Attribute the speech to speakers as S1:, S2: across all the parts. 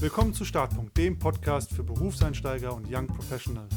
S1: Willkommen zu Startpunkt, dem Podcast für Berufseinsteiger und Young Professionals.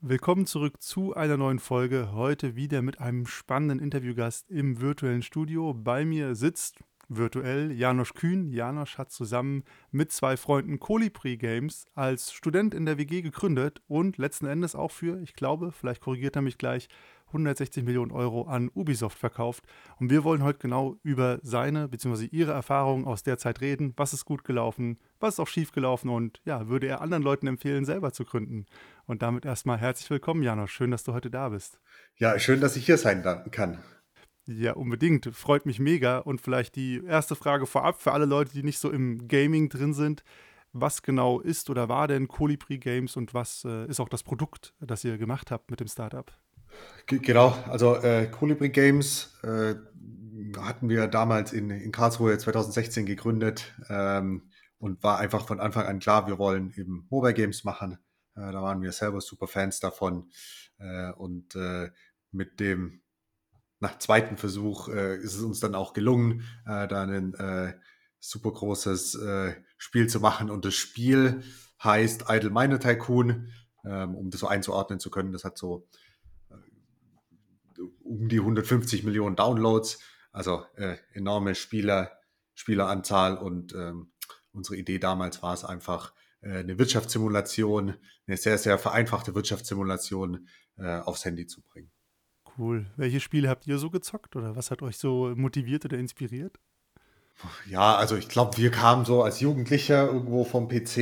S1: Willkommen zurück zu einer neuen Folge. Heute wieder mit einem spannenden Interviewgast im virtuellen Studio. Bei mir sitzt virtuell Janosch Kühn. Janosch hat zusammen mit zwei Freunden Colibri Games als Student in der WG gegründet und letzten Endes auch für, ich glaube, vielleicht korrigiert er mich gleich, 160 Millionen Euro an Ubisoft verkauft. Und wir wollen heute genau über seine bzw. ihre Erfahrungen aus der Zeit reden. Was ist gut gelaufen, was ist auch schief gelaufen und ja, würde er anderen Leuten empfehlen, selber zu gründen. Und damit erstmal herzlich willkommen, Janosch. Schön, dass du heute da bist.
S2: Ja, schön, dass ich hier sein kann.
S1: Ja, unbedingt. Freut mich mega. Und vielleicht die erste Frage vorab für alle Leute, die nicht so im Gaming drin sind. Was genau ist oder war denn Colibri Games und was äh, ist auch das Produkt, das ihr gemacht habt mit dem Startup?
S2: Genau, also äh, Colibri Games äh, hatten wir damals in, in Karlsruhe 2016 gegründet ähm, und war einfach von Anfang an klar, wir wollen eben Mobile Games machen. Äh, da waren wir selber super Fans davon äh, und äh, mit dem nach zweiten Versuch äh, ist es uns dann auch gelungen, äh, da ein super großes Spiel zu machen und das Spiel heißt Idle Miner Tycoon, ähm, um das so einzuordnen zu können. Das hat so um die 150 Millionen Downloads, also äh, enorme Spieler, Spieleranzahl und ähm, unsere Idee damals war es einfach, äh, eine Wirtschaftssimulation, eine sehr, sehr vereinfachte Wirtschaftssimulation äh, aufs Handy zu bringen.
S1: Cool. Welche Spiele habt ihr so gezockt oder was hat euch so motiviert oder inspiriert?
S2: Ja, also ich glaube, wir kamen so als Jugendlicher irgendwo vom PC,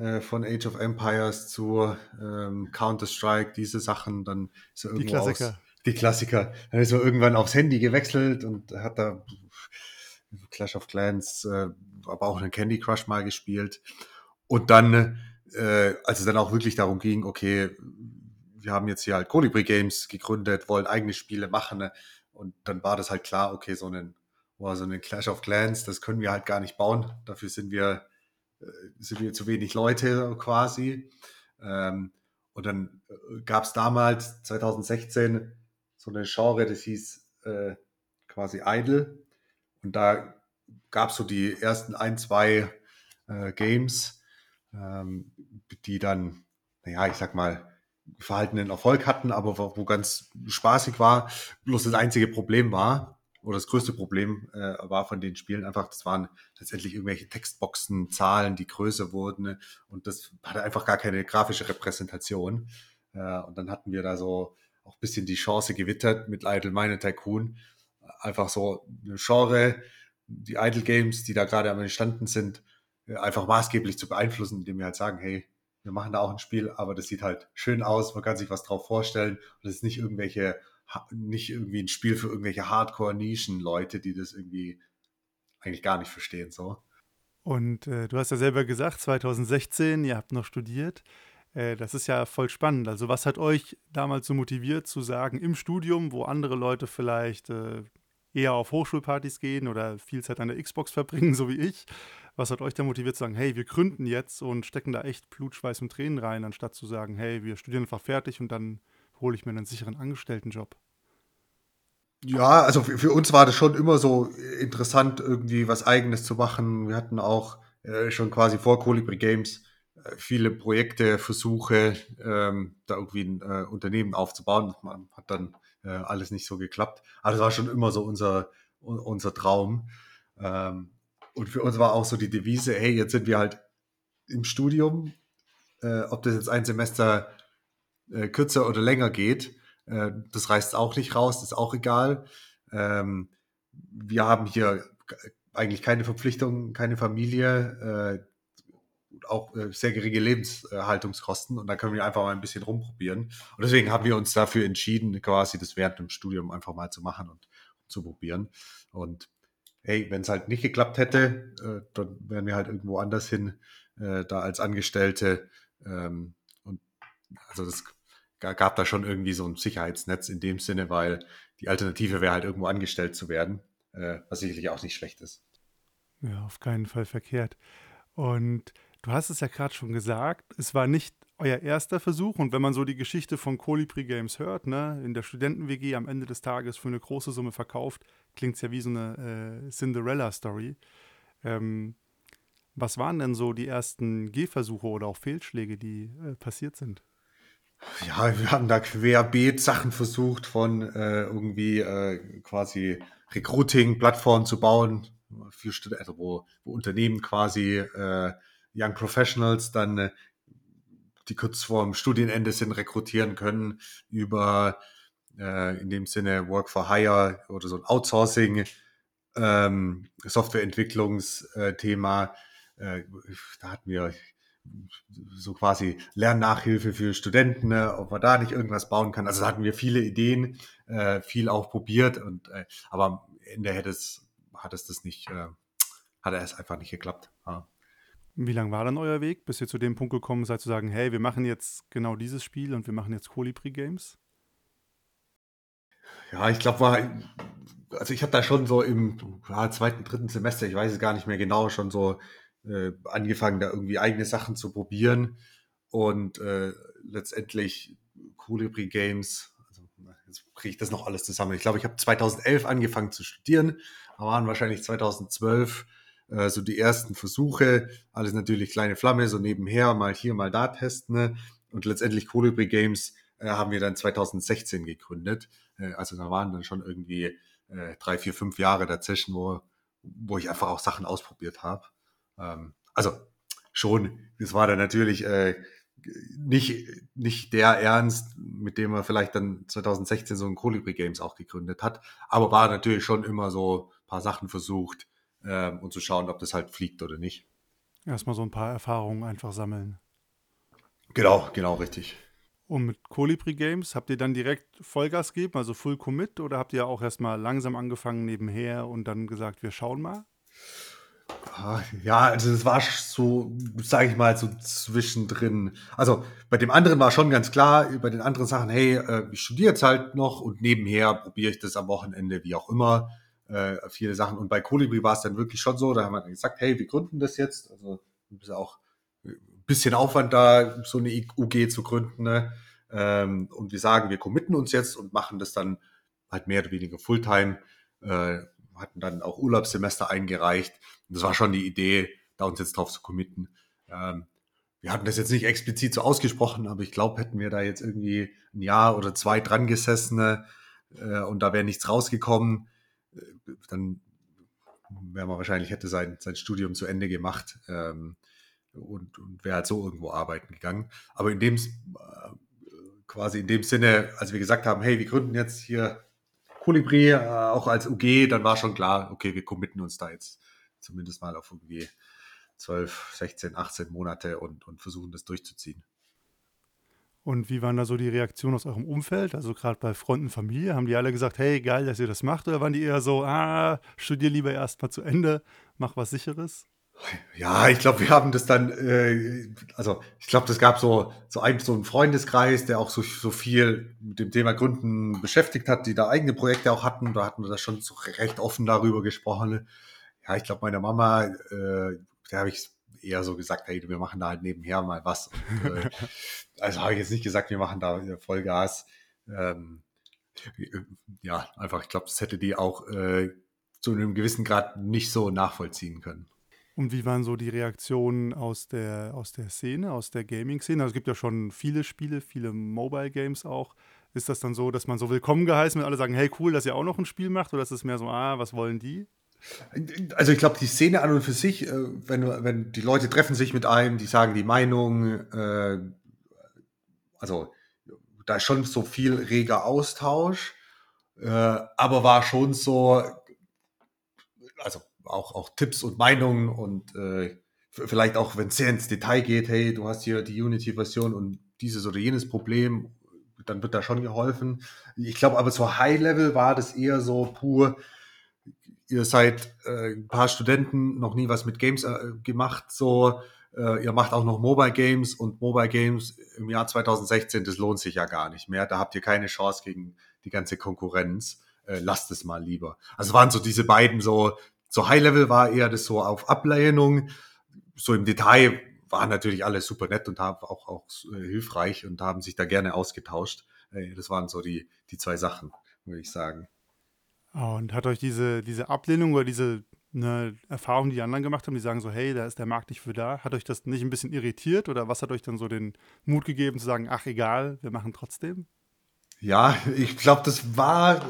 S2: äh, von Age of Empires zu ähm, Counter-Strike, diese Sachen, dann
S1: so irgendwo Die Klassiker.
S2: Die Klassiker. Dann ist er irgendwann aufs Handy gewechselt und hat da Clash of Clans, äh, aber auch einen Candy Crush mal gespielt. Und dann, äh, als es dann auch wirklich darum ging, okay, wir haben jetzt hier halt Colibri Games gegründet, wollen eigene Spiele machen. Ne? Und dann war das halt klar, okay, so einen, so einen Clash of Clans, das können wir halt gar nicht bauen. Dafür sind wir, äh, sind wir zu wenig Leute quasi. Ähm, und dann äh, gab es damals, 2016, so eine Genre, das hieß äh, quasi Idle. Und da gab es so die ersten ein, zwei äh, Games, ähm, die dann, naja, ich sag mal, verhaltenen Erfolg hatten, aber wo, wo ganz spaßig war. Bloß das einzige Problem war, oder das größte Problem äh, war von den Spielen einfach, das waren letztendlich irgendwelche Textboxen, Zahlen, die größer wurden und das hatte einfach gar keine grafische Repräsentation. Äh, und dann hatten wir da so auch ein bisschen die Chance gewittert mit Idle Mine Tycoon. Einfach so eine Genre, die Idle Games, die da gerade am entstanden sind, einfach maßgeblich zu beeinflussen, indem wir halt sagen, hey, wir machen da auch ein Spiel, aber das sieht halt schön aus, man kann sich was drauf vorstellen und es ist nicht irgendwelche, nicht irgendwie ein Spiel für irgendwelche Hardcore-Nischen-Leute, die das irgendwie eigentlich gar nicht verstehen, so.
S1: Und äh, du hast ja selber gesagt, 2016, ihr habt noch studiert. Äh, das ist ja voll spannend. Also, was hat euch damals so motiviert zu sagen, im Studium, wo andere Leute vielleicht äh, eher auf Hochschulpartys gehen oder viel Zeit an der Xbox verbringen, so wie ich, was hat euch da motiviert zu sagen, hey, wir gründen jetzt und stecken da echt Blut, Schweiß und Tränen rein, anstatt zu sagen, hey, wir studieren einfach fertig und dann hole ich mir einen sicheren Angestelltenjob?
S2: Ja, also für, für, uns war das schon immer so interessant, irgendwie was Eigenes zu machen. Wir hatten auch äh, schon quasi vor Colibri Games viele Projekte, Versuche, ähm, da irgendwie ein äh, Unternehmen aufzubauen. Man hat dann äh, alles nicht so geklappt. Aber das war schon immer so unser, unser Traum. Ähm, und für uns war auch so die Devise, hey, jetzt sind wir halt im Studium, äh, ob das jetzt ein Semester äh, kürzer oder länger geht, äh, das reißt auch nicht raus, ist auch egal. Ähm, wir haben hier eigentlich keine Verpflichtungen, keine Familie. Auch äh, sehr geringe Lebenshaltungskosten und da können wir einfach mal ein bisschen rumprobieren. Und deswegen haben wir uns dafür entschieden, quasi das während dem Studium einfach mal zu machen und zu probieren. Und hey, wenn es halt nicht geklappt hätte, äh, dann wären wir halt irgendwo anders hin, äh, da als Angestellte. Ähm, und also das gab da schon irgendwie so ein Sicherheitsnetz in dem Sinne, weil die Alternative wäre halt irgendwo angestellt zu werden, was sicherlich auch nicht schlecht ist.
S1: Ja, auf keinen Fall verkehrt. Und Du hast es ja gerade schon gesagt, es war nicht euer erster Versuch und wenn man so die Geschichte von Colibri Games hört, ne, in der Studenten-WG am Ende des Tages für eine große Summe verkauft, klingt es ja wie so eine äh, Cinderella-Story. Ähm, was waren denn so die ersten Gehversuche oder auch Fehlschläge, die äh, passiert sind?
S2: Ja, wir haben da querbeet Sachen versucht, von äh, irgendwie äh, quasi Recruiting-Plattformen zu bauen, für Studenten, also wo, wo Unternehmen quasi äh, Young Professionals dann, äh, die kurz vorm Studienende sind, rekrutieren können über äh, in dem Sinne Work for Hire oder so ein Outsourcing, ähm, Softwareentwicklungsthema. Äh, da hatten wir so quasi Lernnachhilfe für Studenten, ne, ob man da nicht irgendwas bauen kann. Also da hatten wir viele Ideen, äh, viel auch probiert und äh, aber am Ende hätte es, hat es das nicht, äh, hat es einfach nicht geklappt. Ja.
S1: Wie lang war dann euer Weg, bis ihr zu dem Punkt gekommen seid, zu sagen, hey, wir machen jetzt genau dieses Spiel und wir machen jetzt Colibri Games?
S2: Ja, ich glaube, war, also ich habe da schon so im ja, zweiten, dritten Semester, ich weiß es gar nicht mehr genau, schon so äh, angefangen, da irgendwie eigene Sachen zu probieren und äh, letztendlich Colibri Games, also jetzt kriege ich das noch alles zusammen. Ich glaube, ich habe 2011 angefangen zu studieren, waren wahrscheinlich 2012 äh, so die ersten Versuche, alles natürlich kleine Flamme, so nebenher, mal hier, mal da testen. Ne? Und letztendlich Colibri Games äh, haben wir dann 2016 gegründet. Äh, also da waren dann schon irgendwie äh, drei, vier, fünf Jahre dazwischen, wo, wo ich einfach auch Sachen ausprobiert habe. Ähm, also schon, das war dann natürlich äh, nicht, nicht der Ernst, mit dem er vielleicht dann 2016 so ein Colibri Games auch gegründet hat, aber war natürlich schon immer so ein paar Sachen versucht ähm, und zu schauen, ob das halt fliegt oder nicht.
S1: Erstmal so ein paar Erfahrungen einfach sammeln.
S2: Genau, genau, richtig.
S1: Und mit Colibri Games habt ihr dann direkt Vollgas gegeben, also Full Commit, oder habt ihr auch erstmal langsam angefangen nebenher und dann gesagt, wir schauen mal?
S2: Ah, ja, also das war so, sage ich mal, so zwischendrin. Also bei dem anderen war schon ganz klar, bei den anderen Sachen, hey, äh, ich studiere jetzt halt noch und nebenher probiere ich das am Wochenende, wie auch immer, äh, viele Sachen. Und bei Colibri war es dann wirklich schon so, da haben wir dann gesagt, hey, wir gründen das jetzt. Also ist auch ein bisschen Aufwand da, so eine UG zu gründen. Ne? Ähm, und wir sagen, wir committen uns jetzt und machen das dann halt mehr oder weniger Fulltime. Äh, hatten dann auch Urlaubssemester eingereicht. Und das war schon die Idee, da uns jetzt drauf zu committen. Ähm, wir hatten das jetzt nicht explizit so ausgesprochen, aber ich glaube, hätten wir da jetzt irgendwie ein Jahr oder zwei dran gesessen äh, und da wäre nichts rausgekommen, dann wäre man wahrscheinlich hätte sein, sein Studium zu Ende gemacht ähm, und, und wäre halt so irgendwo arbeiten gegangen. Aber in dem äh, quasi in dem Sinne, als wir gesagt haben, hey, wir gründen jetzt hier Kolibri äh, auch als UG, dann war schon klar, okay, wir committen uns da jetzt zumindest mal auf irgendwie 12, 16, 18 Monate und, und versuchen das durchzuziehen.
S1: Und wie waren da so die Reaktionen aus eurem Umfeld? Also gerade bei Freunden, Familie, haben die alle gesagt, hey, geil, dass ihr das macht? Oder waren die eher so, ah, studier lieber erstmal zu Ende, mach was sicheres?
S2: Ja, ich glaube, wir haben das dann, äh, also ich glaube, das gab so, so, ein, so einen Freundeskreis, der auch so, so viel mit dem Thema Gründen beschäftigt hat, die da eigene Projekte auch hatten. Da hatten wir da schon so recht offen darüber gesprochen. Ja, ich glaube, meiner Mama, äh, da habe ich eher so gesagt, hey, wir machen da halt nebenher mal was. Und, äh, also habe ich jetzt nicht gesagt, wir machen da Vollgas. Ähm, ja, einfach, ich glaube, das hätte die auch äh, zu einem gewissen Grad nicht so nachvollziehen können.
S1: Und wie waren so die Reaktionen aus der, aus der Szene, aus der Gaming-Szene? Also es gibt ja schon viele Spiele, viele Mobile-Games auch. Ist das dann so, dass man so willkommen geheißen wird, alle sagen, hey cool, dass ihr auch noch ein Spiel macht? Oder ist es mehr so, ah, was wollen die?
S2: Also ich glaube, die Szene an und für sich, äh, wenn, wenn die Leute treffen sich mit einem, die sagen die Meinung, äh, also da ist schon so viel reger Austausch, äh, aber war schon so, also auch, auch Tipps und Meinungen und äh, vielleicht auch, wenn es sehr ins Detail geht, hey, du hast hier die Unity-Version und dieses oder jenes Problem, dann wird da schon geholfen. Ich glaube aber so High-Level war das eher so pur, ihr seid äh, ein paar Studenten, noch nie was mit Games äh, gemacht, so, äh, ihr macht auch noch Mobile Games und Mobile Games im Jahr 2016, das lohnt sich ja gar nicht mehr. Da habt ihr keine Chance gegen die ganze Konkurrenz. Äh, lasst es mal lieber. Also waren so diese beiden so so High Level war eher das so auf Ablehnung. So im Detail waren natürlich alle super nett und haben auch, auch äh, hilfreich und haben sich da gerne ausgetauscht. Äh, das waren so die, die zwei Sachen, würde ich sagen.
S1: Und hat euch diese, diese Ablehnung oder diese eine Erfahrung, die die anderen gemacht haben, die sagen so, hey, da ist der Markt nicht für da. Hat euch das nicht ein bisschen irritiert oder was hat euch dann so den Mut gegeben zu sagen, ach egal, wir machen trotzdem?
S2: Ja, ich glaube, das war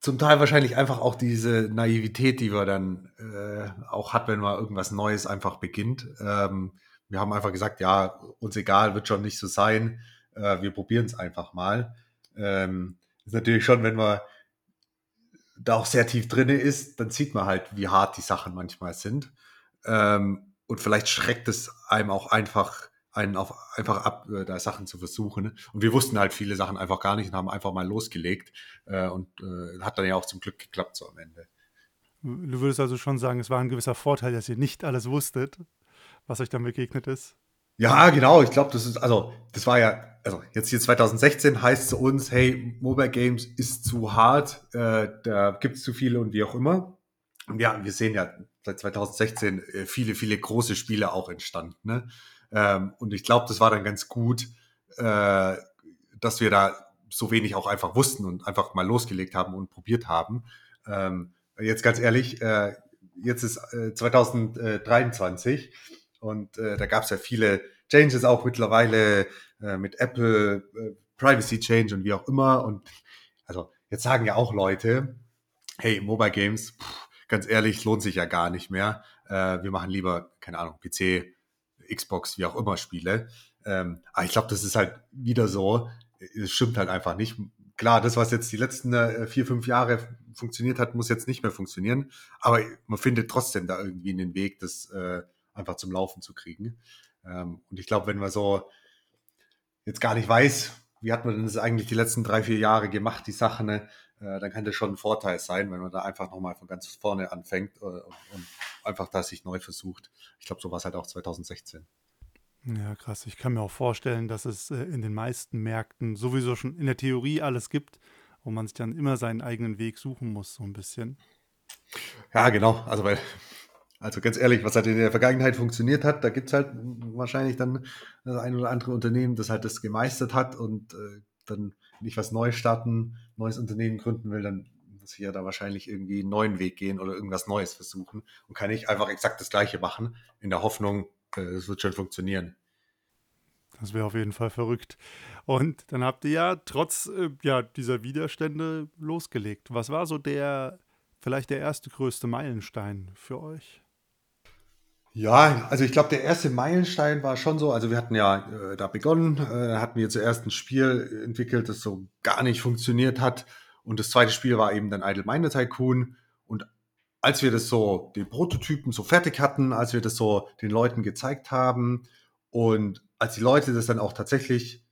S2: zum Teil wahrscheinlich einfach auch diese Naivität, die wir dann äh, auch hat, wenn man irgendwas Neues einfach beginnt. Ähm, wir haben einfach gesagt, ja, uns egal, wird schon nicht so sein. Äh, wir probieren es einfach mal. Ähm, ist natürlich schon, wenn man da auch sehr tief drin ist, dann sieht man halt, wie hart die Sachen manchmal sind. Ähm, und vielleicht schreckt es einem auch einfach einen auf, einfach ab, äh, da Sachen zu versuchen. Und wir wussten halt viele Sachen einfach gar nicht und haben einfach mal losgelegt. Äh, und äh, hat dann ja auch zum Glück geklappt so am Ende.
S1: Du würdest also schon sagen, es war ein gewisser Vorteil, dass ihr nicht alles wusstet, was euch dann begegnet ist.
S2: Ja, genau. Ich glaube, das ist, also, das war ja, also jetzt hier 2016 heißt zu uns, hey, Mobile Games ist zu hart, äh, da gibt es zu viele und wie auch immer. Und ja, wir sehen ja seit 2016 äh, viele, viele große Spiele auch entstanden. Ne? Ähm, und ich glaube, das war dann ganz gut, äh, dass wir da so wenig auch einfach wussten und einfach mal losgelegt haben und probiert haben. Ähm, jetzt ganz ehrlich, äh, jetzt ist äh, 2023 und äh, da gab es ja viele Changes auch mittlerweile äh, mit Apple, äh, Privacy Change und wie auch immer. Und also jetzt sagen ja auch Leute, hey, Mobile Games, pff, ganz ehrlich, lohnt sich ja gar nicht mehr. Äh, wir machen lieber, keine Ahnung, PC, Xbox, wie auch immer Spiele. Ähm, aber ich glaube, das ist halt wieder so. Es stimmt halt einfach nicht. Klar, das, was jetzt die letzten äh, vier, fünf Jahre funktioniert hat, muss jetzt nicht mehr funktionieren. Aber man findet trotzdem da irgendwie einen Weg, das äh, einfach zum Laufen zu kriegen. Ähm, und ich glaube, wenn man so jetzt gar nicht weiß, wie hat man denn das eigentlich die letzten drei, vier Jahre gemacht, die Sachen, ne, äh, dann kann das schon ein Vorteil sein, wenn man da einfach nochmal von ganz vorne anfängt äh, und einfach da sich neu versucht. Ich glaube, so war es halt auch 2016.
S1: Ja, krass. Ich kann mir auch vorstellen, dass es äh, in den meisten Märkten sowieso schon in der Theorie alles gibt, wo man sich dann immer seinen eigenen Weg suchen muss, so ein bisschen.
S2: Ja, genau. Also, weil, also ganz ehrlich, was halt in der Vergangenheit funktioniert hat, da gibt es halt wahrscheinlich dann das ein oder andere Unternehmen, das halt das gemeistert hat und äh, dann nicht was Neues starten, neues Unternehmen gründen will, dann muss ich ja da wahrscheinlich irgendwie einen neuen Weg gehen oder irgendwas Neues versuchen und kann nicht einfach exakt das Gleiche machen, in der Hoffnung, äh, es wird schon funktionieren.
S1: Das wäre auf jeden Fall verrückt. Und dann habt ihr ja trotz äh, ja, dieser Widerstände losgelegt. Was war so der, vielleicht der erste größte Meilenstein für euch?
S2: Ja, also ich glaube, der erste Meilenstein war schon so, also wir hatten ja äh, da begonnen, äh, hatten wir zuerst ein Spiel entwickelt, das so gar nicht funktioniert hat. Und das zweite Spiel war eben dann Idle Miner Tycoon. Und als wir das so, den Prototypen so fertig hatten, als wir das so den Leuten gezeigt haben und als die Leute das dann auch tatsächlich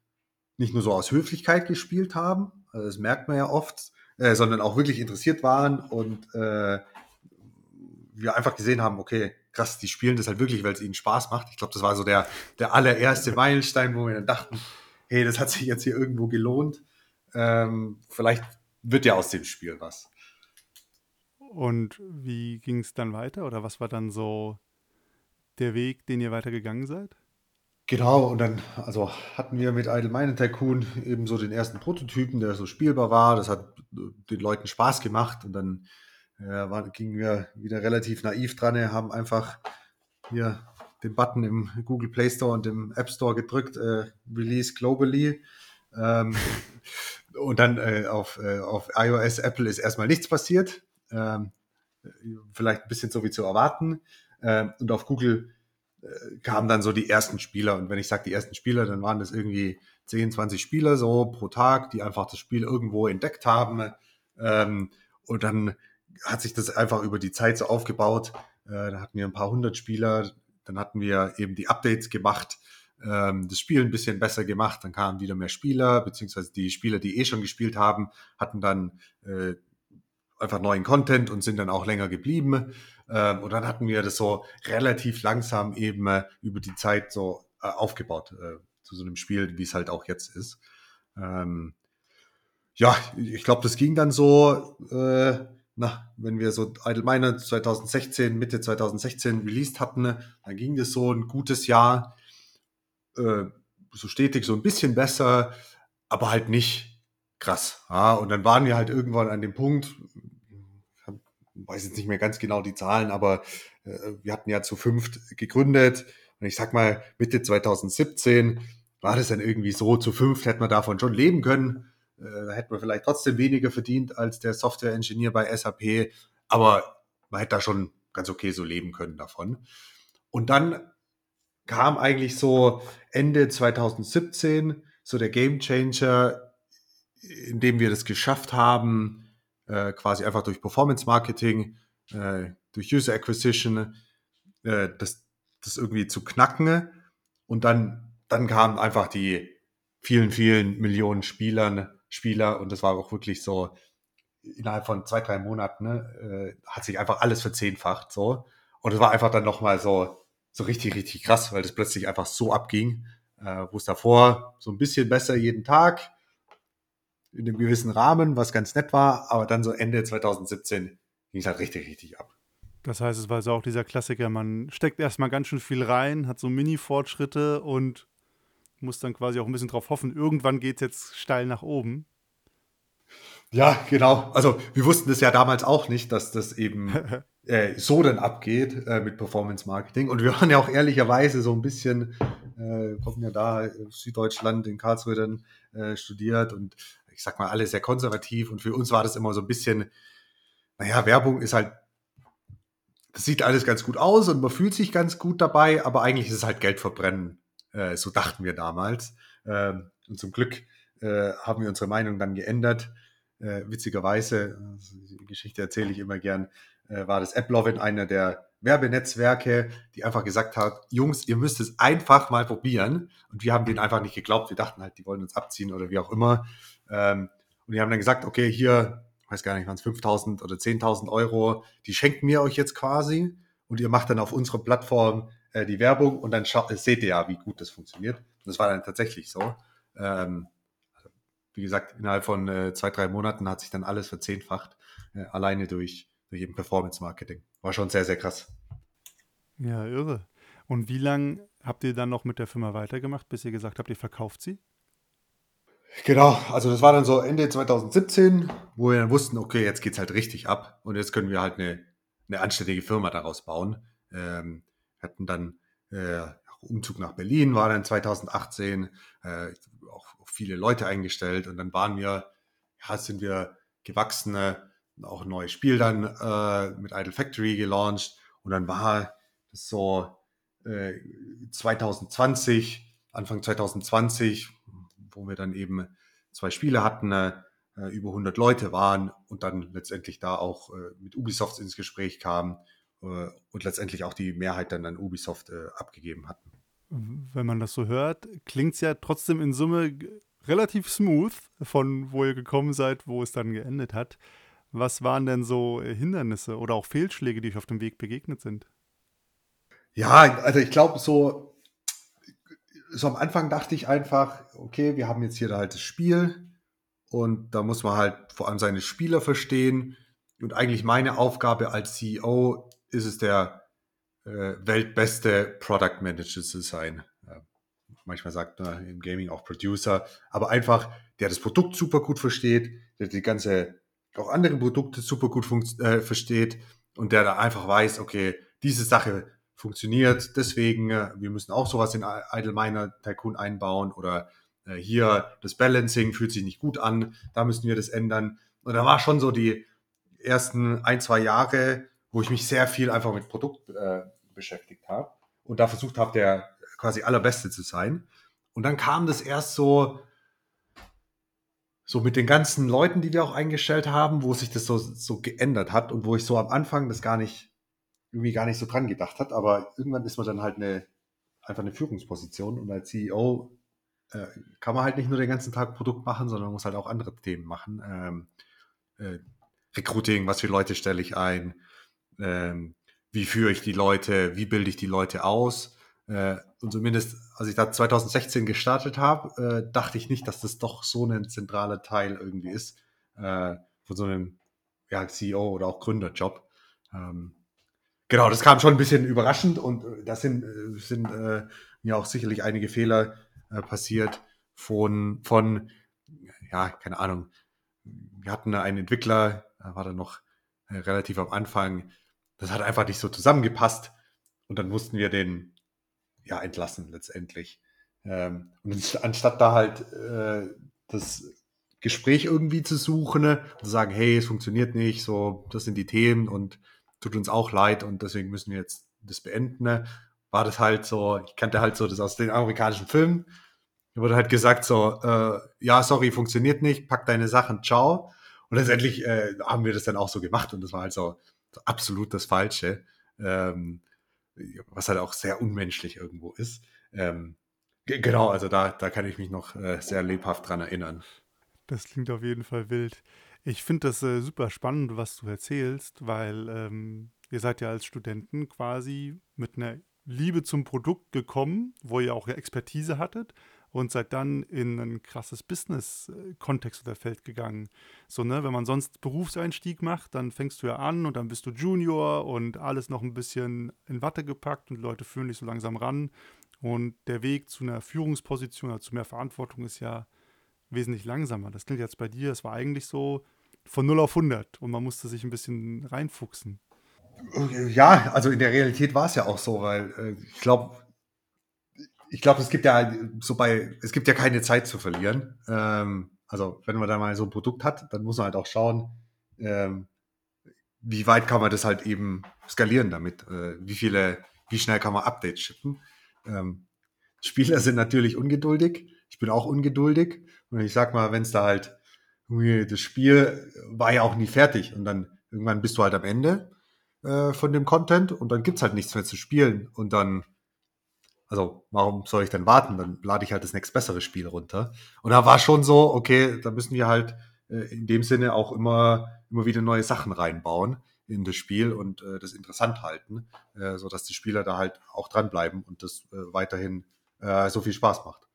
S2: nicht nur so aus Höflichkeit gespielt haben, also das merkt man ja oft, äh, sondern auch wirklich interessiert waren und äh, wir einfach gesehen haben, okay, krass, die spielen das halt wirklich, weil es ihnen Spaß macht. Ich glaube, das war so der, der allererste Meilenstein, wo wir dann dachten, hey, das hat sich jetzt hier irgendwo gelohnt. Ähm, vielleicht wird ja aus dem Spiel was.
S1: Und wie ging es dann weiter? Oder was war dann so der Weg, den ihr weitergegangen seid?
S2: Genau, und dann also hatten wir mit Idle Mine Tycoon eben so den ersten Prototypen, der so spielbar war. Das hat den Leuten Spaß gemacht und dann ja, war, gingen wir wieder relativ naiv dran, haben einfach hier den Button im Google Play Store und im App Store gedrückt, äh, Release globally. Ähm, und dann äh, auf, äh, auf iOS, Apple ist erstmal nichts passiert. Ähm, vielleicht ein bisschen so wie zu erwarten. Ähm, und auf Google äh, kamen dann so die ersten Spieler. Und wenn ich sage die ersten Spieler, dann waren das irgendwie 10, 20 Spieler so pro Tag, die einfach das Spiel irgendwo entdeckt haben. Ähm, und dann hat sich das einfach über die Zeit so aufgebaut. Äh, da hatten wir ein paar hundert Spieler, dann hatten wir eben die Updates gemacht, ähm, das Spiel ein bisschen besser gemacht, dann kamen wieder mehr Spieler, beziehungsweise die Spieler, die eh schon gespielt haben, hatten dann äh, einfach neuen Content und sind dann auch länger geblieben. Ähm, und dann hatten wir das so relativ langsam eben äh, über die Zeit so äh, aufgebaut äh, zu so einem Spiel, wie es halt auch jetzt ist. Ähm, ja, ich glaube, das ging dann so äh, na, wenn wir so Idle Miner 2016, Mitte 2016 released hatten, dann ging das so ein gutes Jahr, äh, so stetig, so ein bisschen besser, aber halt nicht krass. Ja? Und dann waren wir halt irgendwann an dem Punkt, ich weiß jetzt nicht mehr ganz genau die Zahlen, aber äh, wir hatten ja zu fünft gegründet und ich sag mal Mitte 2017 war das dann irgendwie so, zu fünft hätte man davon schon leben können da hätte man vielleicht trotzdem weniger verdient als der Software-Engineer bei SAP, aber man hätte da schon ganz okay so leben können davon. Und dann kam eigentlich so Ende 2017 so der Game Changer, in dem wir das geschafft haben, äh, quasi einfach durch Performance Marketing, äh, durch User Acquisition, äh, das, das irgendwie zu knacken. Und dann, dann kamen einfach die vielen, vielen Millionen Spielern Spieler und das war auch wirklich so, innerhalb von zwei, drei Monaten ne, äh, hat sich einfach alles verzehnfacht so. Und es war einfach dann nochmal so, so richtig, richtig krass, weil das plötzlich einfach so abging, äh, wo es davor so ein bisschen besser jeden Tag in einem gewissen Rahmen, was ganz nett war, aber dann so Ende 2017 ging es halt richtig, richtig ab.
S1: Das heißt, es war so auch dieser Klassiker, man steckt erstmal ganz schön viel rein, hat so Mini-Fortschritte und muss dann quasi auch ein bisschen drauf hoffen, irgendwann geht es jetzt steil nach oben.
S2: Ja, genau. Also wir wussten das ja damals auch nicht, dass das eben äh, so dann abgeht äh, mit Performance Marketing. Und wir waren ja auch ehrlicherweise so ein bisschen, äh, kommen ja da äh, Süddeutschland in Karlsruhe dann äh, studiert und ich sag mal alle sehr konservativ. Und für uns war das immer so ein bisschen, naja, Werbung ist halt, das sieht alles ganz gut aus und man fühlt sich ganz gut dabei, aber eigentlich ist es halt Geld verbrennen äh, so dachten wir damals. Ähm, und zum Glück äh, haben wir unsere Meinung dann geändert. Äh, witzigerweise, die Geschichte erzähle ich immer gern, war das AppLovin einer der Werbenetzwerke, die einfach gesagt hat, Jungs, ihr müsst es einfach mal probieren. Und wir haben denen einfach nicht geglaubt. Wir dachten halt, die wollen uns abziehen oder wie auch immer. Ähm, und die haben dann gesagt, okay, hier, weiß gar nicht, waren es 5.000 oder 10.000 Euro, die schenken wir euch jetzt quasi. Und ihr macht dann auf unserer Plattform äh, die Werbung und dann schaut, seht ihr ja, wie gut das funktioniert. Und das war dann tatsächlich so. Ähm, wie gesagt, innerhalb von äh, zwei, drei Monaten hat sich dann alles verzehnfacht, äh, alleine durch, durch eben Performance-Marketing. War schon sehr, sehr krass.
S1: Ja, irre. Und wie lange habt ihr dann noch mit der Firma weitergemacht, bis ihr gesagt habt, ihr verkauft sie?
S2: Genau, also das war dann so Ende 2017, wo wir dann wussten, okay, jetzt geht es halt richtig ab und jetzt können wir halt eine, eine anständige Firma daraus bauen. Ähm, hatten dann äh, Umzug nach Berlin war dann 2018, äh, auch, auch, viele Leute eingestellt und dann waren wir, ja, sind wir gewachsen, auch ein neues Spiel dann äh, mit Idle Factory gelauncht und dann war das so äh, 2020, Anfang 2020, wo wir dann eben zwei Spiele hatten, äh, über 100 Leute waren und dann letztendlich da auch äh, mit Ubisoft ins Gespräch kamen und letztendlich auch die Mehrheit dann an Ubisoft äh, abgegeben hatten.
S1: Wenn man das so hört, klingt es ja trotzdem in Summe relativ smooth, von wo ihr gekommen seid, wo es dann geendet hat. Was waren denn so Hindernisse oder auch Fehlschläge, die euch auf dem Weg begegnet sind?
S2: Ja, also ich glaube, so, so am Anfang dachte ich einfach, okay, wir haben jetzt hier halt das Spiel und da muss man halt vor allem seine Spieler verstehen. Und eigentlich meine Aufgabe als CEO ist es der äh, weltbeste Product Manager zu sein. Ja, manchmal sagt man im Gaming auch Producer, aber einfach, der das Produkt super gut versteht, der die ganze, auch andere Produkte super gut äh, versteht und der da einfach weiß, okay, diese Sache funktioniert, deswegen, äh, wir müssen auch sowas in Idle Miner Tycoon einbauen oder äh, hier das Balancing fühlt sich nicht gut an, da müssen wir das ändern. Und da war schon so die ersten ein, zwei Jahre wo ich mich sehr viel einfach mit Produkt äh, beschäftigt habe und da versucht habe, der quasi allerbeste zu sein. Und dann kam das erst so, so mit den ganzen Leuten, die wir auch eingestellt haben, wo sich das so, so geändert hat und wo ich so am Anfang das gar nicht, irgendwie gar nicht so dran gedacht hat. Aber irgendwann ist man dann halt eine, einfach eine Führungsposition und als CEO äh, kann man halt nicht nur den ganzen Tag Produkt machen, sondern man muss halt auch andere Themen machen. Ähm, äh, Recruiting, was für Leute stelle ich ein, ähm, wie führe ich die Leute, wie bilde ich die Leute aus. Äh, und zumindest, als ich da 2016 gestartet habe, äh, dachte ich nicht, dass das doch so ein zentraler Teil irgendwie ist äh, von so einem ja, CEO oder auch Gründerjob. Ähm, genau, das kam schon ein bisschen überraschend und äh, da sind, äh, sind äh, ja auch sicherlich einige Fehler äh, passiert von, von, ja, keine Ahnung, wir hatten einen Entwickler, war dann noch äh, relativ am Anfang, das hat einfach nicht so zusammengepasst und dann mussten wir den ja entlassen letztendlich. Ähm, und anstatt da halt äh, das Gespräch irgendwie zu suchen ne, und zu sagen, hey, es funktioniert nicht, so, das sind die Themen und tut uns auch leid und deswegen müssen wir jetzt das beenden, ne, war das halt so, ich kannte halt so das aus den amerikanischen Filmen, da wurde halt gesagt so, äh, ja, sorry, funktioniert nicht, pack deine Sachen, ciao. Und letztendlich äh, haben wir das dann auch so gemacht und das war halt so absolut das Falsche, ähm, was halt auch sehr unmenschlich irgendwo ist. Ähm, genau, also da, da kann ich mich noch äh, sehr lebhaft dran erinnern.
S1: Das klingt auf jeden Fall wild. Ich finde das äh, super spannend, was du erzählst, weil ähm, ihr seid ja als Studenten quasi mit einer Liebe zum Produkt gekommen, wo ihr auch Expertise hattet und seid dann in ein krasses Business-Kontext oder Feld gegangen. So, ne, wenn man sonst Berufseinstieg macht, dann fängst du ja an und dann bist du Junior und alles noch ein bisschen in Watte gepackt und Leute fühlen dich so langsam ran. Und der Weg zu einer Führungsposition oder zu mehr Verantwortung ist ja wesentlich langsamer. Das klingt jetzt bei dir, es war eigentlich so von 0 auf 100 und man musste sich ein bisschen reinfuchsen.
S2: Ja, also in der Realität war es ja auch so, weil äh, ich glaube, ich glaube, es gibt ja so bei, es gibt ja keine Zeit zu verlieren. Ähm, also wenn man da mal so ein Produkt hat, dann muss man halt auch schauen, ähm, wie weit kann man das halt eben skalieren damit, äh, wie viele, wie schnell kann man Updates schippen. Ähm, Spieler sind natürlich ungeduldig. Ich bin auch ungeduldig. Und ich sag mal, wenn es da halt, das Spiel war ja auch nie fertig. Und dann irgendwann bist du halt am Ende äh, von dem Content und dann gibt's halt nichts mehr zu spielen. Und dann, also warum soll ich denn warten? Dann lade ich halt das nächst bessere Spiel runter. Und da war schon so, okay, da müssen wir halt äh, in dem Sinne auch immer, immer wieder neue Sachen reinbauen in das Spiel und äh, das interessant halten, äh, so dass die Spieler da halt auch dranbleiben und das äh, weiterhin äh, so viel Spaß macht.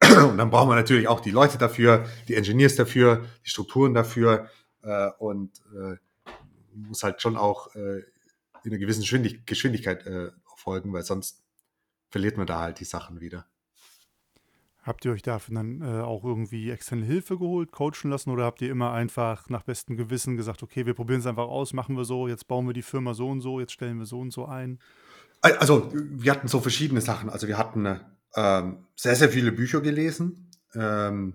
S2: Und dann brauchen wir natürlich auch die Leute dafür, die Engineers dafür, die Strukturen dafür äh, und äh, muss halt schon auch äh, in einer gewissen Geschwindigkeit äh, folgen, weil sonst verliert man da halt die Sachen wieder.
S1: Habt ihr euch dafür dann äh, auch irgendwie externe Hilfe geholt, coachen lassen oder habt ihr immer einfach nach bestem Gewissen gesagt, okay, wir probieren es einfach aus, machen wir so, jetzt bauen wir die Firma so und so, jetzt stellen wir so und so ein?
S2: Also wir hatten so verschiedene Sachen. Also wir hatten ähm, sehr, sehr viele Bücher gelesen. Ähm,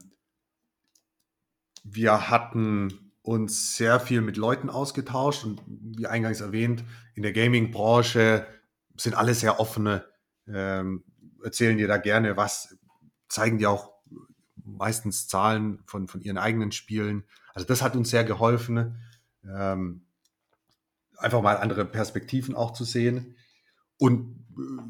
S2: wir hatten uns sehr viel mit Leuten ausgetauscht und wie eingangs erwähnt, in der Gaming-Branche sind alle sehr offene, ähm, erzählen dir da gerne was, zeigen dir auch meistens Zahlen von, von ihren eigenen Spielen. Also das hat uns sehr geholfen, ähm, einfach mal andere Perspektiven auch zu sehen. Und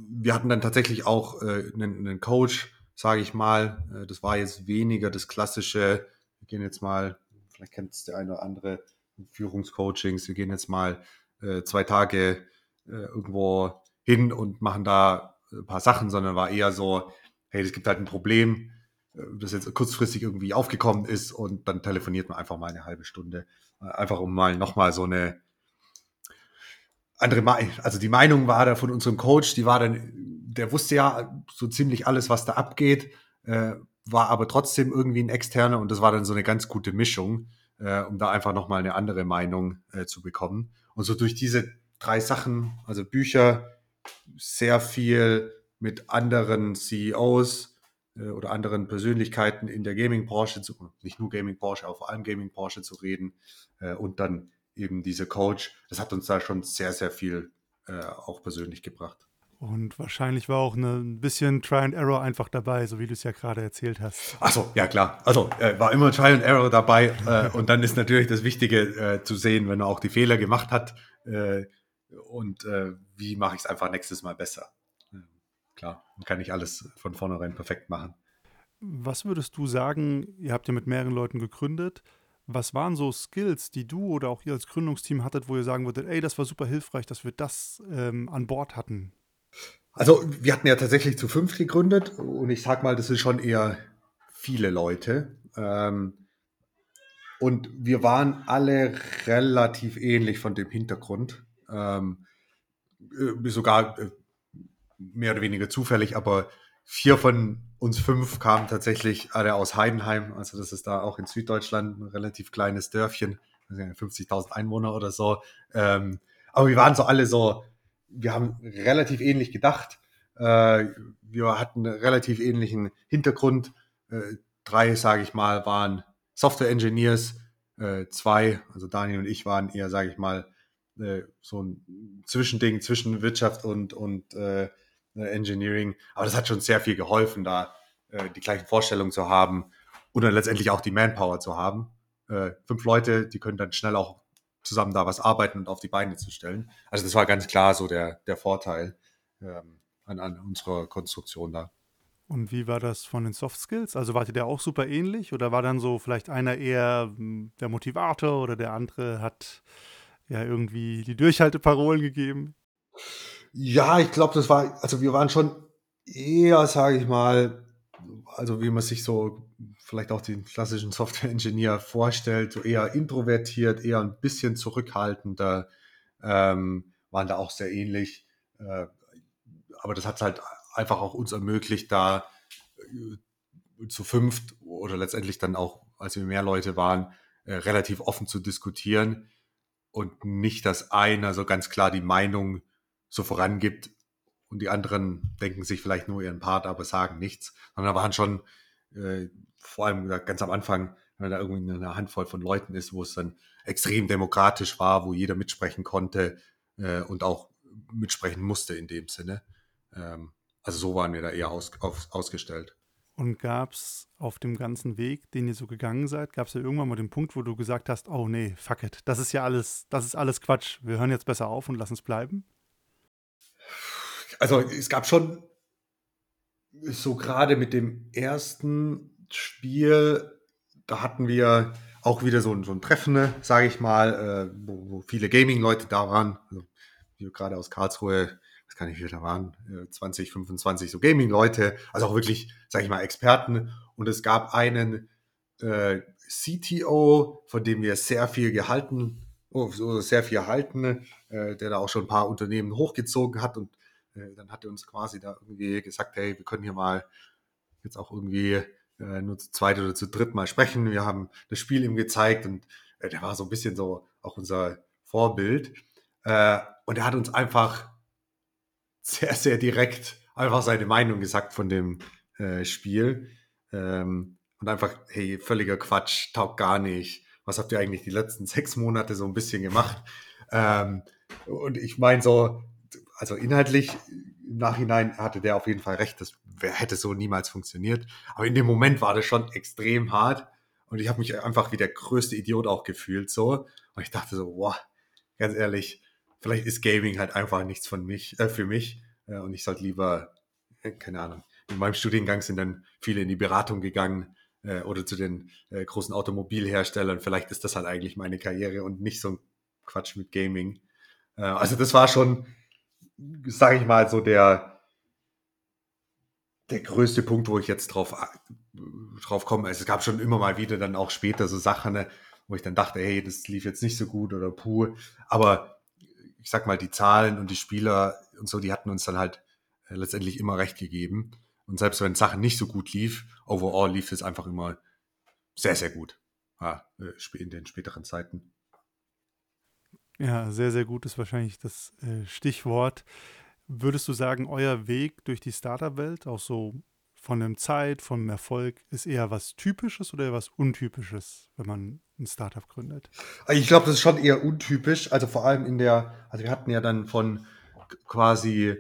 S2: wir hatten dann tatsächlich auch äh, einen, einen Coach, sage ich mal. Äh, das war jetzt weniger das klassische, wir gehen jetzt mal, vielleicht kennt es der eine oder andere, Führungscoachings, wir gehen jetzt mal äh, zwei Tage äh, irgendwo hin und machen da ein paar Sachen, sondern war eher so, hey, es gibt halt ein Problem, äh, das jetzt kurzfristig irgendwie aufgekommen ist und dann telefoniert man einfach mal eine halbe Stunde, äh, einfach um mal nochmal so eine andere Meinung, also die Meinung war da von unserem Coach, die war dann, der wusste ja so ziemlich alles, was da abgeht, äh, war aber trotzdem irgendwie ein externer und das war dann so eine ganz gute Mischung, äh, um da einfach nochmal eine andere Meinung äh, zu bekommen. Und so durch diese drei Sachen, also Bücher, sehr viel mit anderen CEOs äh, oder anderen Persönlichkeiten in der Gaming-Branche, nicht nur Gaming-Branche, aber vor allem Gaming-Branche zu reden äh, und dann eben diese Coach, das hat uns da schon sehr, sehr viel äh, auch persönlich gebracht.
S1: Und wahrscheinlich war auch eine, ein bisschen Try and Error einfach dabei, so wie du es ja gerade erzählt hast.
S2: Achso, ja klar. Also äh, war immer Try and Error dabei. Äh, und dann ist natürlich das Wichtige äh, zu sehen, wenn er auch die Fehler gemacht hat. Und äh, wie mache ich es einfach nächstes Mal besser. klar, man kann nicht alles von vornherein perfekt machen.
S1: Was würdest du sagen, ihr habt ja mit mehreren Leuten gegründet, was waren so Skills, die du oder auch ihr als Gründungsteam hattet, wo ihr sagen würdet, ey, das war super hilfreich, dass wir das ähm, an Bord hatten?
S2: Also wir hatten ja tatsächlich zu fünf gegründet und ich sag mal, das sind schon eher viele Leute. Ähm, Und wir waren alle relativ ähnlich von dem Hintergrund. Ähm, äh, sogar äh, mehr oder weniger zufällig, aber vier von uns fünf kamen tatsächlich alle aus Heidenheim. Also das ist da auch in Süddeutschland ein relativ kleines Dörfchen, 50.000 Einwohner oder so. Ähm, aber wir waren so alle so, wir haben relativ ähnlich gedacht. Äh, wir hatten einen relativ ähnlichen Hintergrund. Äh, drei, sage ich mal, waren Software Engineers. Äh, zwei, also Daniel und ich waren eher, sage ich mal, äh, so ein Zwischending zwischen Wirtschaft und, und äh, Engineering. Aber das hat schon sehr viel geholfen, da äh, die gleichen Vorstellungen zu haben und dann letztendlich auch die Manpower zu haben. Äh, fünf Leute, die können dann schnell auch zusammen da was arbeiten und auf die Beine zu stellen. Also das war ganz klar so der, der Vorteil ähm, an, an unserer Konstruktion da.
S1: Und wie war das von den Soft Skills? Also wart ihr auch super ähnlich oder war dann so vielleicht einer eher hm, der Motivator oder der andere hat ja irgendwie die Durchhalteparolen gegeben?
S2: Ja, ich glaube, das war, also wir waren schon eher, sage ich mal, also wie man sich so vielleicht auch den klassischen Software-Engineer vorstellt, so eher introvertiert, eher ein bisschen zurückhaltender, ähm, waren da auch sehr ähnlich. Äh, aber das hat halt einfach auch uns ermöglicht, da äh, zu fünft oder letztendlich dann auch, als wir mehr Leute waren, äh, relativ offen zu diskutieren und nicht, dass einer so ganz klar die Meinung so vorangibt und die anderen denken sich vielleicht nur ihren Part, aber sagen nichts. Sondern da waren schon, äh, vor allem ganz am Anfang, wenn da irgendwie eine Handvoll von Leuten ist, wo es dann extrem demokratisch war, wo jeder mitsprechen konnte äh, und auch mitsprechen musste in dem Sinne. Ähm, also so waren wir da eher aus, auf, ausgestellt.
S1: Und gab es auf dem ganzen Weg, den ihr so gegangen seid, gab es ja irgendwann mal den Punkt, wo du gesagt hast, oh nee, fuck it, das ist ja alles, das ist alles Quatsch, wir hören jetzt besser auf und lassen es bleiben?
S2: Also es gab schon so gerade mit dem ersten Spiel, da hatten wir auch wieder so, so ein Treffen, ne, sage ich mal, äh, wo, wo, viele Gaming-Leute da waren. Also, wir gerade aus Karlsruhe weiß gar nicht, wie viele da waren, 20, äh, 25 so Gaming-Leute, also auch wirklich, sag ich mal, Experten. Und es gab einen äh, CTO, von dem wir sehr viel gehalten, oh, sehr viel halten, äh, der da auch schon ein paar Unternehmen hochgezogen hat und äh, dann hat er uns quasi da irgendwie gesagt, hey, wir können hier mal jetzt auch irgendwie äh, nur zu zweit oder zu dritt mal sprechen. Wir haben das Spiel ihm gezeigt und äh, der war so ein bisschen so auch unser Vorbild. und er hat uns einfach sehr, sehr direkt einfach seine Meinung gesagt von dem äh, Spiel. Ähm, und einfach, hey, völliger Quatsch, taugt gar nicht. Was habt ihr eigentlich die letzten sechs Monate so ein bisschen gemacht? Ähm, und ich meine so, also inhaltlich im Nachhinein hatte der auf jeden Fall recht, das hätte so niemals funktioniert. Aber in dem Moment war das schon extrem hart und ich habe mich einfach wie der größte Idiot auch gefühlt so. Und ich dachte so, wow, ganz ehrlich, vielleicht ist Gaming halt einfach nichts von mich, äh, für mich. Äh, und ich sollte lieber, äh, keine Ahnung, in meinem Studiengang sind dann viele in die Beratung gegangen äh, oder zu den äh, großen Automobilherstellern. Vielleicht ist das halt eigentlich meine Karriere und nicht so ein Quatsch mit Gaming. Äh, also das war schon, sage ich mal, so der, der größte Punkt, wo ich jetzt drauf, drauf komme. Also es gab schon immer mal wieder dann auch später so Sachen, ne, wo ich dann dachte, hey, das lief jetzt nicht so gut oder puh. Aber ich sag mal, die Zahlen und die Spieler und so, die hatten uns dann halt äh, letztendlich immer recht gegeben. Und selbst wenn Sachen nicht so gut lief, overall lief es einfach immer sehr, sehr gut ja, äh, in den späteren Zeiten.
S1: Ja, sehr, sehr gut ist wahrscheinlich das äh, Stichwort. Würdest du sagen, euer Weg durch die Startup-Welt, auch so von dem Zeit, vom Erfolg, ist eher was Typisches oder eher was Untypisches, wenn man ein Startup gründet?
S2: Ich glaube, das ist schon eher untypisch. Also vor allem in der, also wir hatten ja dann von quasi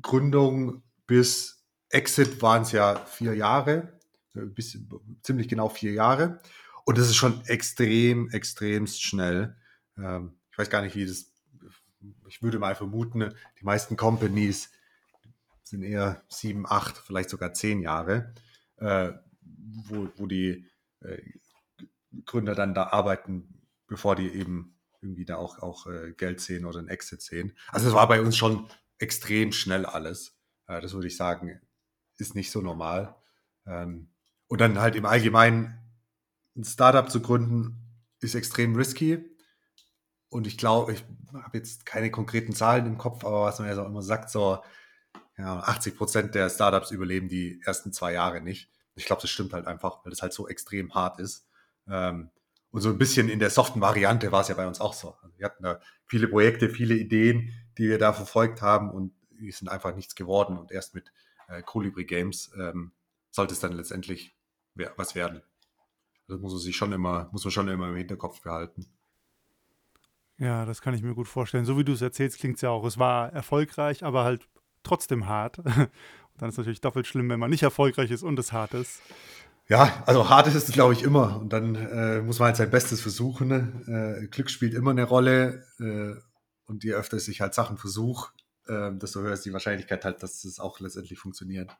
S2: Gründung bis Exit waren es ja vier Jahre, äh, bis, ziemlich genau vier Jahre. Und das ist schon extrem, extremst schnell. Ähm, ich weiß gar nicht, wie das, ich würde mal vermuten, die meisten Companies sind eher sieben, acht, vielleicht sogar zehn Jahre, äh, wo, wo die äh, Gründer dann da arbeiten, bevor die eben irgendwie da auch, auch äh, Geld sehen oder einen Exit sehen. Also es war bei uns schon extrem schnell alles. Äh, das würde ich sagen, ist nicht so normal. Ähm, und dann halt im Allgemeinen ein Startup zu gründen, ist extrem risky. Und ich glaube, ich habe jetzt keine konkreten Zahlen im Kopf, aber was man ja so immer sagt, so ja, 80 Prozent der Startups überleben die ersten zwei Jahre nicht. Ich glaube, das stimmt halt einfach, weil das halt so extrem hart ist. Ähm, und so ein bisschen in der soften Variante war es ja bei uns auch so. Also wir hatten da viele Projekte, viele Ideen, die wir da verfolgt haben und die sind einfach nichts geworden. Und erst mit äh, Colibri Games ähm, sollte es dann letztendlich was werden. Das muss man sich schon immer, muss man schon immer im Hinterkopf behalten.
S1: Ja, das kann ich mir gut vorstellen. So wie du es erzählst, klingt es ja auch. Es war erfolgreich, aber halt trotzdem hart. Und dann ist es natürlich doppelt schlimm, wenn man nicht erfolgreich ist und es hart ist.
S2: Ja, also hart ist es, glaube ich, immer. Und dann äh, muss man halt sein Bestes versuchen. Ne? Äh, Glück spielt immer eine Rolle. Äh, und je öfter ich halt Sachen versuche, äh, desto höher ist die Wahrscheinlichkeit halt, dass es auch letztendlich funktioniert.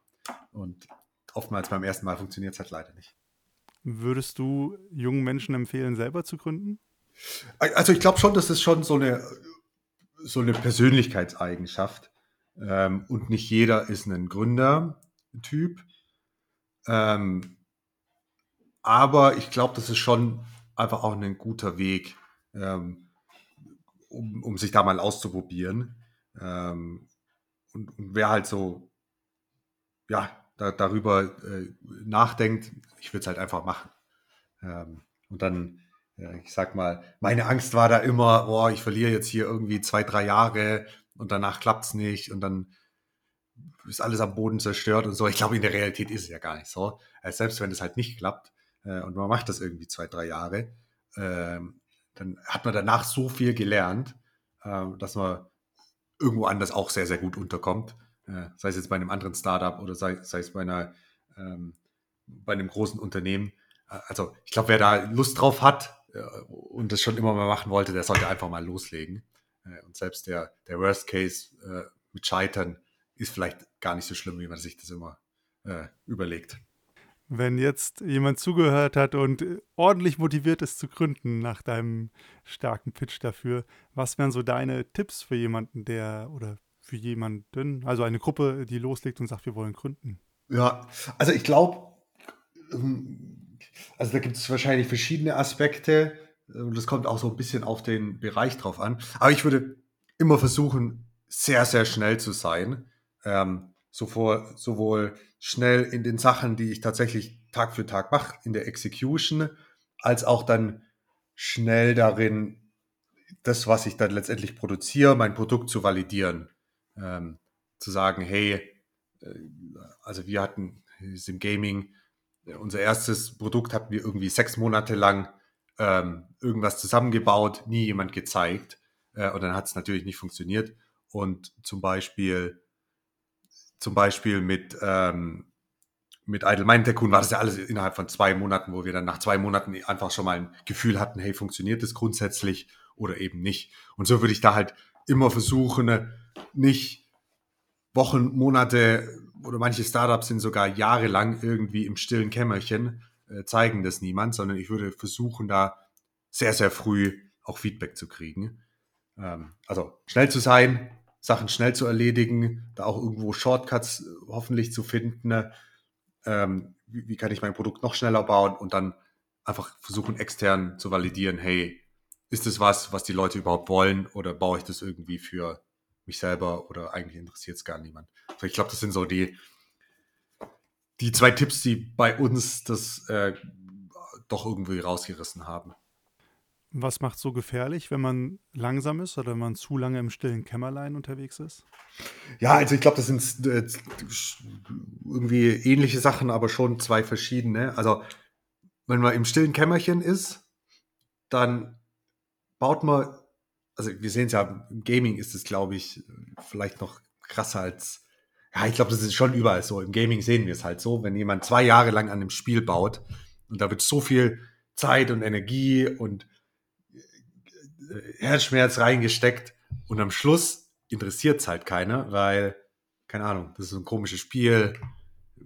S2: Und oftmals beim ersten Mal funktioniert es halt leider nicht.
S1: Würdest du jungen Menschen empfehlen, selber zu gründen?
S2: Also ich glaube schon, dass es schon so eine, so eine Persönlichkeitseigenschaft. Ähm, und nicht jeder ist ein Gründertyp. Ähm, aber ich glaube, das ist schon einfach auch ein guter Weg, ähm, um, um sich da mal auszuprobieren. Ähm, und, und, wer halt so, ja, da, darüber äh, nachdenkt, ich würde es halt einfach machen. Ähm, und dann, äh, ich sag mal, meine Angst war da immer, boah, ich verliere jetzt hier irgendwie zwei, drei Jahre und danach klappt es nicht und dann ist alles am Boden zerstört und so. Ich glaube, in der Realität ist es ja gar nicht so. Äh, selbst wenn es halt nicht klappt äh, und man macht das irgendwie zwei, drei Jahre, äh, dann hat man danach so viel gelernt, ähm, dass man irgendwo anders auch sehr, sehr gut unterkommt. Äh, sei es jetzt bei einem anderen Startup oder sei, sei es bei einer ähm, bei einem großen Unternehmen. Äh, also ich glaube, wer da Lust drauf hat äh, und das schon immer mal machen wollte, der sollte einfach mal loslegen. Äh, und selbst der, der Worst Case äh, mit Scheitern ist vielleicht gar nicht so schlimm, wie man sich das immer äh, überlegt.
S1: Wenn jetzt jemand zugehört hat und ordentlich motiviert ist zu gründen nach deinem starken Pitch dafür, was wären so deine Tipps für jemanden, der oder für jemanden, also eine Gruppe, die loslegt und sagt, wir wollen gründen?
S2: Ja, also ich glaube, ähm, also da gibt es wahrscheinlich verschiedene Aspekte und das kommt auch so ein bisschen auf den Bereich drauf an. Aber ich würde immer versuchen, sehr, sehr schnell zu sein. Ähm, sowohl, sowohl schnell in den Sachen, die ich tatsächlich Tag für Tag mache, in der Execution, als auch dann schnell darin, das, was ich dann letztendlich produziere, mein Produkt zu validieren. Ähm, zu sagen, hey, äh, also wir hatten im Gaming, unser erstes Produkt hatten wir irgendwie sechs Monate lang ähm, irgendwas zusammengebaut, nie jemand gezeigt. Äh, und dann hat es natürlich nicht funktioniert. Und zum Beispiel, zum Beispiel mit, ähm, mit Idle Mind Tycoon war das ja alles innerhalb von zwei Monaten, wo wir dann nach zwei Monaten einfach schon mal ein Gefühl hatten, hey, funktioniert das grundsätzlich oder eben nicht. Und so würde ich da halt immer versuchen, nicht Wochen, Monate oder manche Startups sind sogar jahrelang irgendwie im stillen Kämmerchen, zeigen das niemand, sondern ich würde versuchen, da sehr, sehr früh auch Feedback zu kriegen. Ähm, also schnell zu sein, Sachen schnell zu erledigen, da auch irgendwo Shortcuts äh, hoffentlich zu finden. Ne? Ähm, wie, wie, kann ich mein Produkt noch schneller bauen und dann einfach versuchen, extern zu validieren, hey, ist das was, was die Leute überhaupt wollen oder baue ich das irgendwie für mich selber oder eigentlich interessiert es gar niemand. Also ich glaube, das sind so die, die zwei Tipps, die bei uns das äh, doch irgendwie rausgerissen haben.
S1: Was macht so gefährlich, wenn man langsam ist oder wenn man zu lange im stillen Kämmerlein unterwegs ist?
S2: Ja, also ich glaube, das sind äh, irgendwie ähnliche Sachen, aber schon zwei verschiedene. Also wenn man im stillen Kämmerchen ist, dann baut man, also wir sehen es ja, im Gaming ist es, glaube ich, vielleicht noch krasser als ja, ich glaube, das ist schon überall so. Im Gaming sehen wir es halt so, wenn jemand zwei Jahre lang an einem Spiel baut und da wird so viel Zeit und Energie und äh, Herzschmerz reingesteckt und am Schluss interessiert es halt keiner, weil, keine Ahnung, das ist ein komisches Spiel,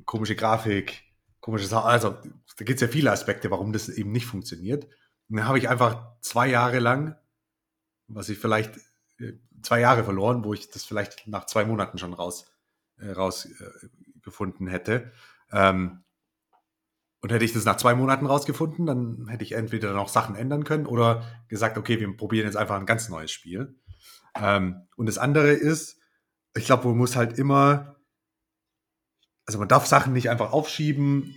S2: komische Grafik, komische Sachen. Also, da gibt es ja viele Aspekte, warum das eben nicht funktioniert. Und dann habe ich einfach zwei Jahre lang, was ich vielleicht äh, zwei Jahre verloren, wo ich das vielleicht nach zwei Monaten schon raus rausgefunden hätte. Ähm, Und hätte ich das nach zwei Monaten rausgefunden, dann hätte ich entweder noch Sachen ändern können oder gesagt, okay, wir probieren jetzt einfach ein ganz neues Spiel. Ähm, und das andere ist, ich glaube, man muss halt immer, also man darf Sachen nicht einfach aufschieben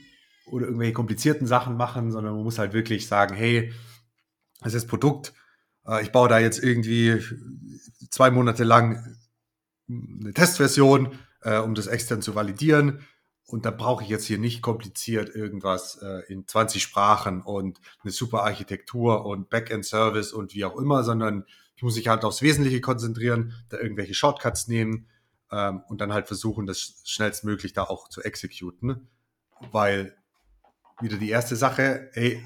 S2: oder irgendwelche komplizierten Sachen machen, sondern man muss halt wirklich sagen, hey, das ist das Produkt, äh, ich baue da jetzt irgendwie zwei Monate lang eine Testversion, äh, um das extern zu validieren und dann brauche ich jetzt hier nicht kompliziert irgendwas äh, in 20 Sprachen und eine super Architektur und Backend-Service und wie auch immer, sondern ich muss mich halt aufs Wesentliche konzentrieren, da irgendwelche Shortcuts nehmen ähm, und dann halt versuchen, das schnellstmöglich da auch zu exekuten. Weil wieder die erste Sache, ey,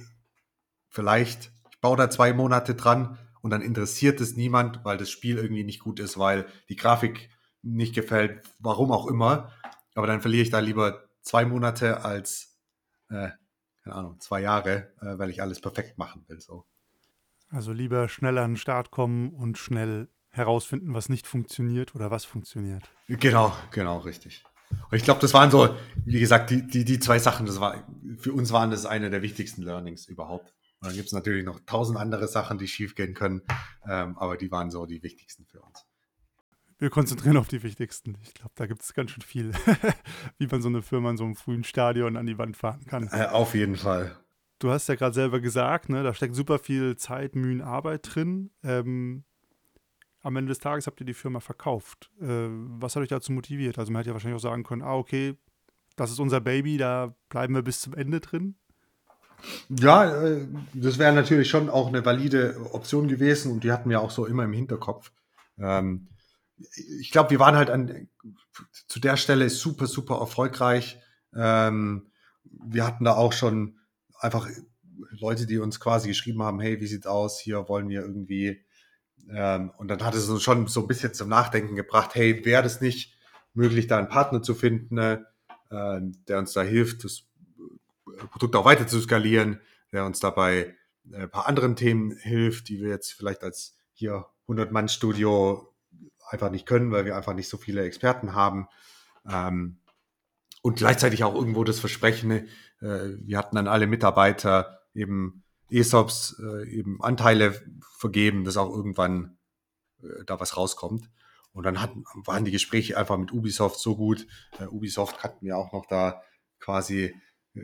S2: vielleicht, ich baue da zwei Monate dran und dann interessiert es niemand, weil das Spiel irgendwie nicht gut ist, weil die Grafik nicht gefällt, warum auch immer. Aber dann verliere ich da lieber zwei Monate als, äh, keine Ahnung, zwei Jahre, äh, weil ich alles perfekt machen will. So.
S1: Also lieber schnell an den Start kommen und schnell herausfinden, was nicht funktioniert oder was funktioniert.
S2: Genau, genau, richtig. Und ich glaube, das waren so, wie gesagt, die, die, die zwei Sachen, das war, für uns waren das eine der wichtigsten Learnings überhaupt. Und dann gibt es natürlich noch tausend andere Sachen, die schiefgehen können, ähm, aber die waren so die wichtigsten für uns
S1: wir konzentrieren auf die wichtigsten. Ich glaube, da gibt es ganz schön viel, wie man so eine Firma in so einem frühen Stadion an die Wand fahren kann.
S2: Äh, auf jeden Fall.
S1: Du hast ja gerade selber gesagt, ne, da steckt super viel Zeit, Mühen, Arbeit drin. Ähm, am Ende des Tages habt ihr die Firma verkauft. Äh, was hat euch dazu motiviert? Also man hätte ja wahrscheinlich auch sagen können, ah, okay, das ist unser Baby, da bleiben wir bis zum Ende drin.
S2: Ja, äh, das wäre natürlich schon auch eine valide Option gewesen und die hatten wir auch so immer im Hinterkopf. Ähm, ich glaube, wir waren halt an, zu der Stelle super, super erfolgreich. Ähm, wir hatten da auch schon einfach Leute, die uns quasi geschrieben haben, hey, wie sieht's aus? Hier wollen wir irgendwie. Ähm, und dann hat es uns schon so ein bisschen zum Nachdenken gebracht, hey, wäre das nicht möglich, da einen Partner zu finden, äh, der uns da hilft, das Produkt auch weiter zu skalieren, der uns dabei äh, ein paar anderen Themen hilft, die wir jetzt vielleicht als hier 100-Mann-Studio einfach nicht können, weil wir einfach nicht so viele Experten haben. Ähm, und gleichzeitig auch irgendwo das Versprechen, äh, wir hatten dann alle Mitarbeiter eben ESOPs, äh, eben Anteile vergeben, dass auch irgendwann äh, da was rauskommt. Und dann hatten, waren die Gespräche einfach mit Ubisoft so gut. Äh, Ubisoft kannten wir auch noch da quasi äh,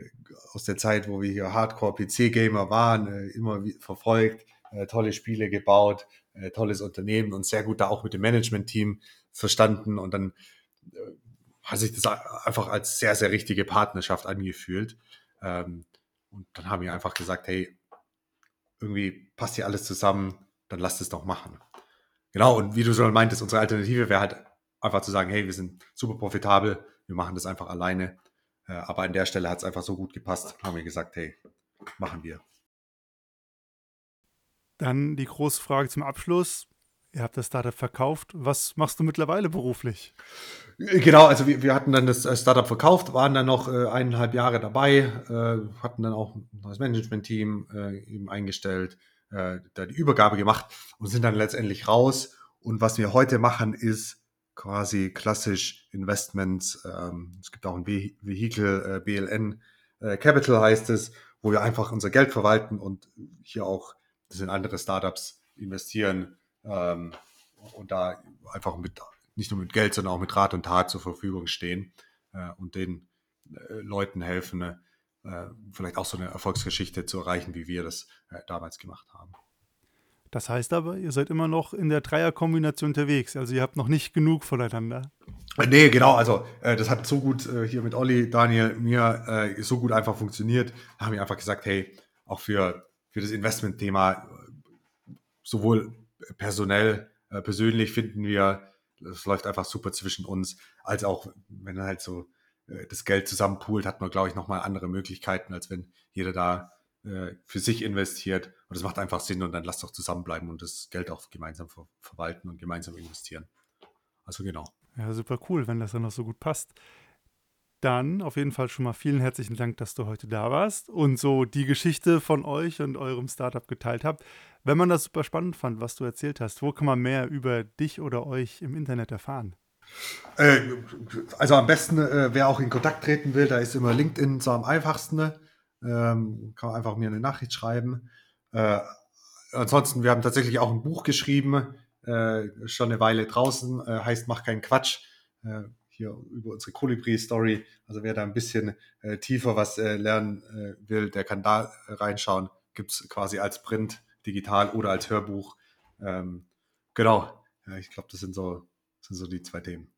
S2: aus der Zeit, wo wir hier Hardcore-PC-Gamer waren, äh, immer verfolgt, tolle Spiele gebaut, äh, tolles Unternehmen und sehr gut da auch mit dem Management-Team verstanden und dann äh, hat sich das einfach als sehr, sehr richtige Partnerschaft angefühlt. Ähm, und dann haben wir einfach gesagt, hey, irgendwie passt hier alles zusammen, dann lasst es doch machen. Genau, und wie du schon meintest, unsere Alternative wäre halt einfach zu sagen, hey, wir sind super profitabel, wir machen das einfach alleine. Äh, aber an der Stelle hat es einfach so gut gepasst, haben wir gesagt, hey, machen wir.
S1: Dann die große Frage zum Abschluss. Ihr habt das Startup verkauft. Was machst du mittlerweile beruflich?
S2: Genau, also wir, wir hatten dann das äh, Startup verkauft, waren dann noch äh, eineinhalb Jahre dabei, äh, hatten dann auch ein neues Management-Team äh, eben eingestellt, äh, da die Übergabe gemacht und sind dann letztendlich raus. Und was wir heute machen, ist quasi klassisch Investments. Ähm, es gibt auch ein Vehikel, äh, BLN Capital heißt es, wo wir einfach unser Geld verwalten und hier auch das in andere Startups investieren ähm, und da einfach mit nicht nur mit Geld, sondern auch mit Rat und Tat zur Verfügung stehen äh, und den äh, Leuten helfen, äh, vielleicht auch so eine Erfolgsgeschichte zu erreichen, wie wir das äh, damals gemacht haben.
S1: Das heißt aber, ihr seid immer noch in der Dreierkombination unterwegs. Also ihr habt noch nicht genug voneinander.
S2: Äh, nee, genau. Also äh, das hat so gut äh, hier mit Olli, Daniel, mir äh, so gut einfach funktioniert. Da haben wir einfach gesagt, hey, auch für für das Investment-Thema sowohl personell, äh, persönlich finden wir, es läuft einfach super zwischen uns, als auch, wenn halt so äh, das Geld zusammenpoolt, hat man, glaube ich, nochmal andere Möglichkeiten, als wenn jeder da äh, für sich investiert. Und das macht einfach Sinn und dann lasst doch zusammenbleiben und das Geld auch gemeinsam ver verwalten und gemeinsam investieren. Also genau.
S1: Ja, super cool, wenn das dann noch so gut passt. Dann auf jeden Fall schon mal vielen herzlichen Dank, dass du heute da warst und so die Geschichte von euch und eurem Startup geteilt habt. Wenn man das super spannend fand, was du erzählt hast, wo kann man mehr über dich oder euch im Internet erfahren?
S2: Äh, also am besten, äh, wer auch in Kontakt treten will, da ist immer LinkedIn so am einfachsten. Ähm, kann man einfach mir eine Nachricht schreiben. Äh, ansonsten, wir haben tatsächlich auch ein Buch geschrieben, schon eine Weile draußen, heißt Mach keinen Quatsch. Äh, hier über unsere Kolibri-Story. Also wer da ein bisschen äh, tiefer was äh, lernen will, der kann da reinschauen. Gibt es quasi als Print, digital oder als Hörbuch. Ähm, genau. Ja, ich glaube, das sind so, sind so die zwei Themen.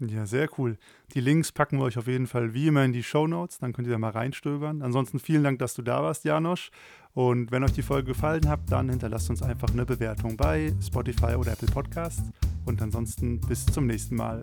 S1: Ja, sehr cool. Die Links packen wir euch auf jeden Fall wie immer in die Show Notes, dann könnt ihr da mal reinstöbern. Ansonsten vielen Dank, dass du da warst, Janosch. Und wenn euch die Folge gefallen hat, dann hinterlasst uns einfach eine Bewertung bei Spotify oder Apple Podcasts. Und ansonsten bis zum nächsten Mal.